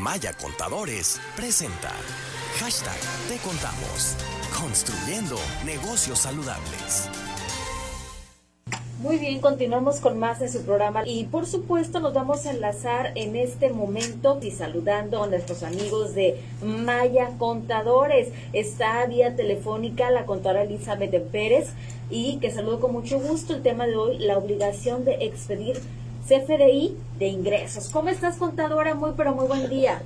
Maya Contadores presenta hashtag Te Contamos, construyendo negocios saludables. Muy bien, continuamos con más de su programa y por supuesto nos vamos a enlazar en este momento y saludando a nuestros amigos de Maya Contadores. Está vía telefónica la contadora Elizabeth Pérez y que saludo con mucho gusto el tema de hoy, la obligación de expedir CFDI de ingresos. ¿Cómo estás, contadora? Muy, pero muy buen día.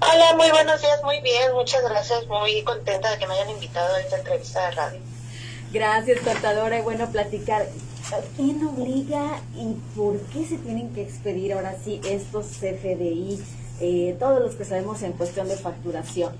Hola, muy buenos días, muy bien, muchas gracias, muy contenta de que me hayan invitado a esta entrevista de radio. Gracias, contadora, y bueno, platicar. ¿Quién obliga y por qué se tienen que expedir ahora sí estos CFDI, eh, todos los que sabemos en cuestión de facturación?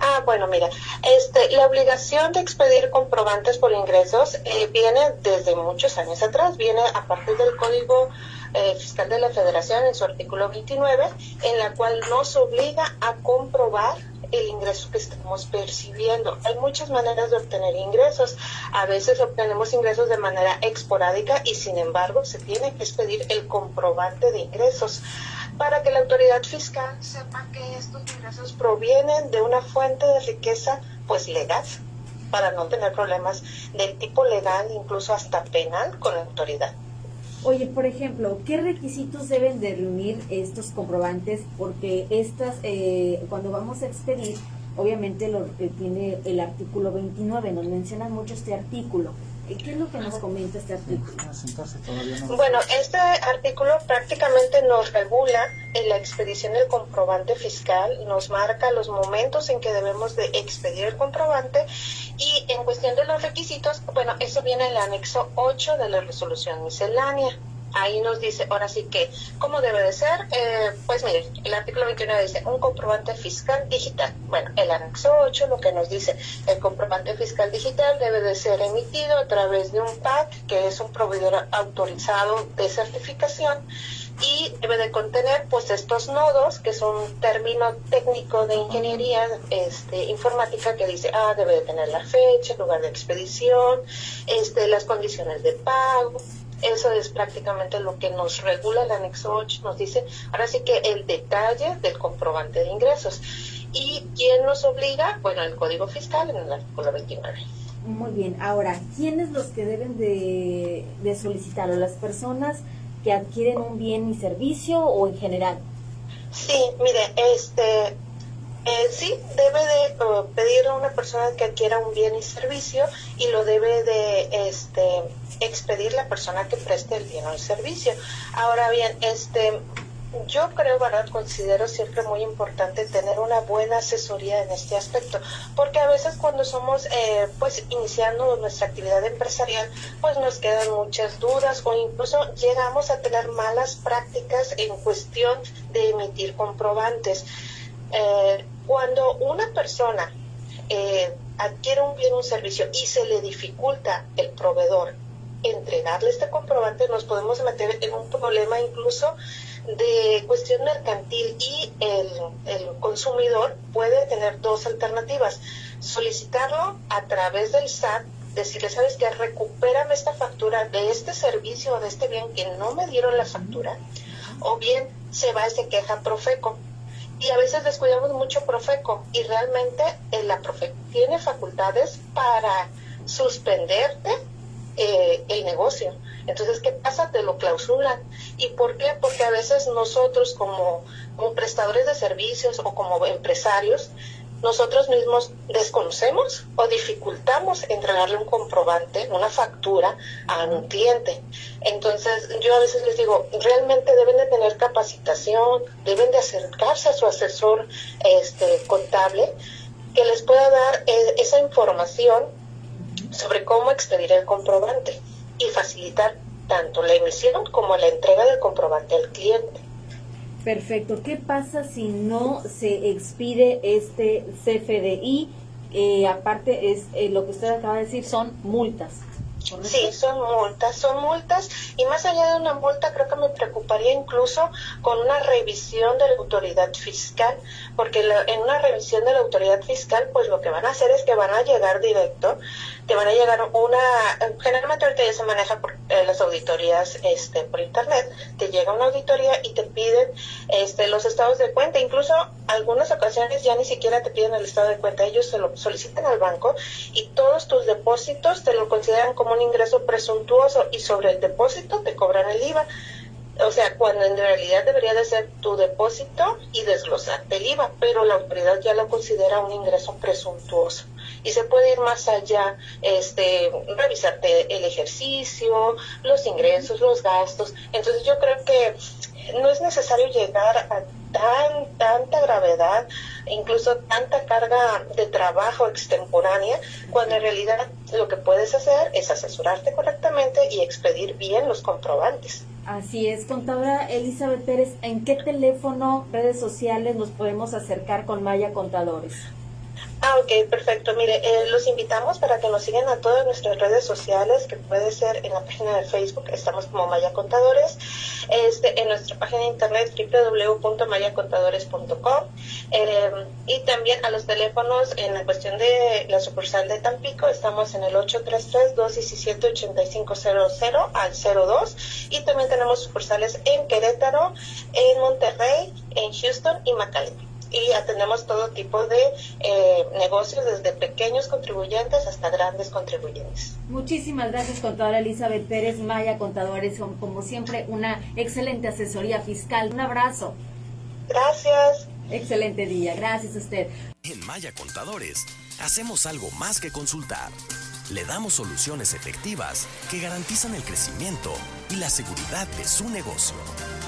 Ah, bueno, mira, este, la obligación de expedir comprobantes por ingresos eh, viene desde muchos años atrás, viene a partir del Código eh, Fiscal de la Federación en su artículo 29, en la cual nos obliga a comprobar el ingreso que estamos percibiendo. Hay muchas maneras de obtener ingresos. A veces obtenemos ingresos de manera esporádica y sin embargo se tiene que expedir el comprobante de ingresos para que la autoridad fiscal sepa que estos ingresos provienen de una fuente de riqueza pues legal para no tener problemas del tipo legal, incluso hasta penal con la autoridad. Oye, por ejemplo, ¿qué requisitos deben de reunir estos comprobantes? Porque estas, eh, cuando vamos a expedir, obviamente lo que tiene el artículo 29, nos mencionan mucho este artículo. ¿Qué es lo que nos comenta este artículo? Bueno, este artículo prácticamente nos regula en la expedición del comprobante fiscal, nos marca los momentos en que debemos de expedir el comprobante y en cuestión de los requisitos, bueno, eso viene en el anexo 8 de la resolución miscelánea ahí nos dice, ahora sí que, ¿cómo debe de ser? Eh, pues mire, el artículo 29 dice, un comprobante fiscal digital. Bueno, el anexo 8 lo que nos dice, el comprobante fiscal digital debe de ser emitido a través de un PAC, que es un proveedor autorizado de certificación, y debe de contener pues estos nodos que son un término técnico de ingeniería este, informática que dice ah debe de tener la fecha lugar de expedición este las condiciones de pago eso es prácticamente lo que nos regula el anexo 8, nos dice ahora sí que el detalle del comprobante de ingresos. ¿Y quién nos obliga? Bueno, el Código Fiscal en el artículo 29. Muy bien, ahora, ¿quiénes los que deben de, de solicitarlo? ¿Las personas que adquieren un bien y servicio o en general? Sí, mire, este, eh, sí, debe de uh, pedirle a una persona que adquiera un bien y servicio y lo debe de este, expedir la persona que preste el bien o el servicio. Ahora bien, este, yo creo, ¿verdad? Considero siempre muy importante tener una buena asesoría en este aspecto, porque a veces cuando somos, eh, pues, iniciando nuestra actividad empresarial, pues nos quedan muchas dudas o incluso llegamos a tener malas prácticas en cuestión de emitir comprobantes. Eh, cuando una persona eh, adquiere un bien o un servicio y se le dificulta el proveedor entregarle este comprobante, nos podemos meter en un problema incluso de cuestión mercantil y el, el consumidor puede tener dos alternativas. Solicitarlo a través del SAT, decirle, ¿sabes qué? Recupérame esta factura de este servicio o de este bien que no me dieron la factura. O bien se va y se queja Profeco y a veces descuidamos mucho Profeco y realmente eh, la Profeco tiene facultades para suspenderte eh, el negocio. Entonces, ¿qué pasa? Te lo clausulan. ¿Y por qué? Porque a veces nosotros como, como prestadores de servicios o como empresarios nosotros mismos desconocemos o dificultamos entregarle un comprobante, una factura a un cliente. Entonces, yo a veces les digo, realmente deben de tener capacitación, deben de acercarse a su asesor este, contable que les pueda dar eh, esa información sobre cómo expedir el comprobante y facilitar tanto la emisión como la entrega del comprobante al cliente. Perfecto. ¿Qué pasa si no se expide este CFDI? Eh, aparte, es eh, lo que usted acaba de decir, son multas. Sí, son multas, son multas y más allá de una multa creo que me preocuparía incluso con una revisión de la autoridad fiscal, porque en una revisión de la autoridad fiscal pues lo que van a hacer es que van a llegar directo te van a llegar una, generalmente ahorita ya se maneja por eh, las auditorías este, por internet, te llega una auditoría y te piden este, los estados de cuenta, incluso algunas ocasiones ya ni siquiera te piden el estado de cuenta, ellos se lo solicitan al banco y todos tus depósitos te lo consideran como un ingreso presuntuoso y sobre el depósito te cobran el IVA o sea, cuando en realidad debería de ser tu depósito y desglosarte el IVA, pero la autoridad ya lo considera un ingreso presuntuoso. Y se puede ir más allá, este, revisarte el ejercicio, los ingresos, los gastos. Entonces yo creo que no es necesario llegar a tan, tanta gravedad, incluso tanta carga de trabajo extemporánea, cuando en realidad lo que puedes hacer es asesorarte correctamente y expedir bien los comprobantes. Así es, contadora Elizabeth Pérez, ¿en qué teléfono, redes sociales nos podemos acercar con Maya Contadores? Ah, ok, perfecto. Mire, eh, los invitamos para que nos sigan a todas nuestras redes sociales, que puede ser en la página de Facebook, estamos como Maya Contadores, este, en nuestra página de internet www.mayacontadores.com eh, y también a los teléfonos en la cuestión de la sucursal de Tampico, estamos en el 833-217-8500 al 02 y también tenemos sucursales en Querétaro, en Monterrey, en Houston y McAllen y atendemos todo tipo de eh, negocios, desde pequeños contribuyentes hasta grandes contribuyentes. Muchísimas gracias, contadora Elizabeth Pérez Maya, contadores, como siempre, una excelente asesoría fiscal. Un abrazo. Gracias. Excelente día, gracias a usted. En Maya Contadores, hacemos algo más que consultar. Le damos soluciones efectivas que garantizan el crecimiento y la seguridad de su negocio.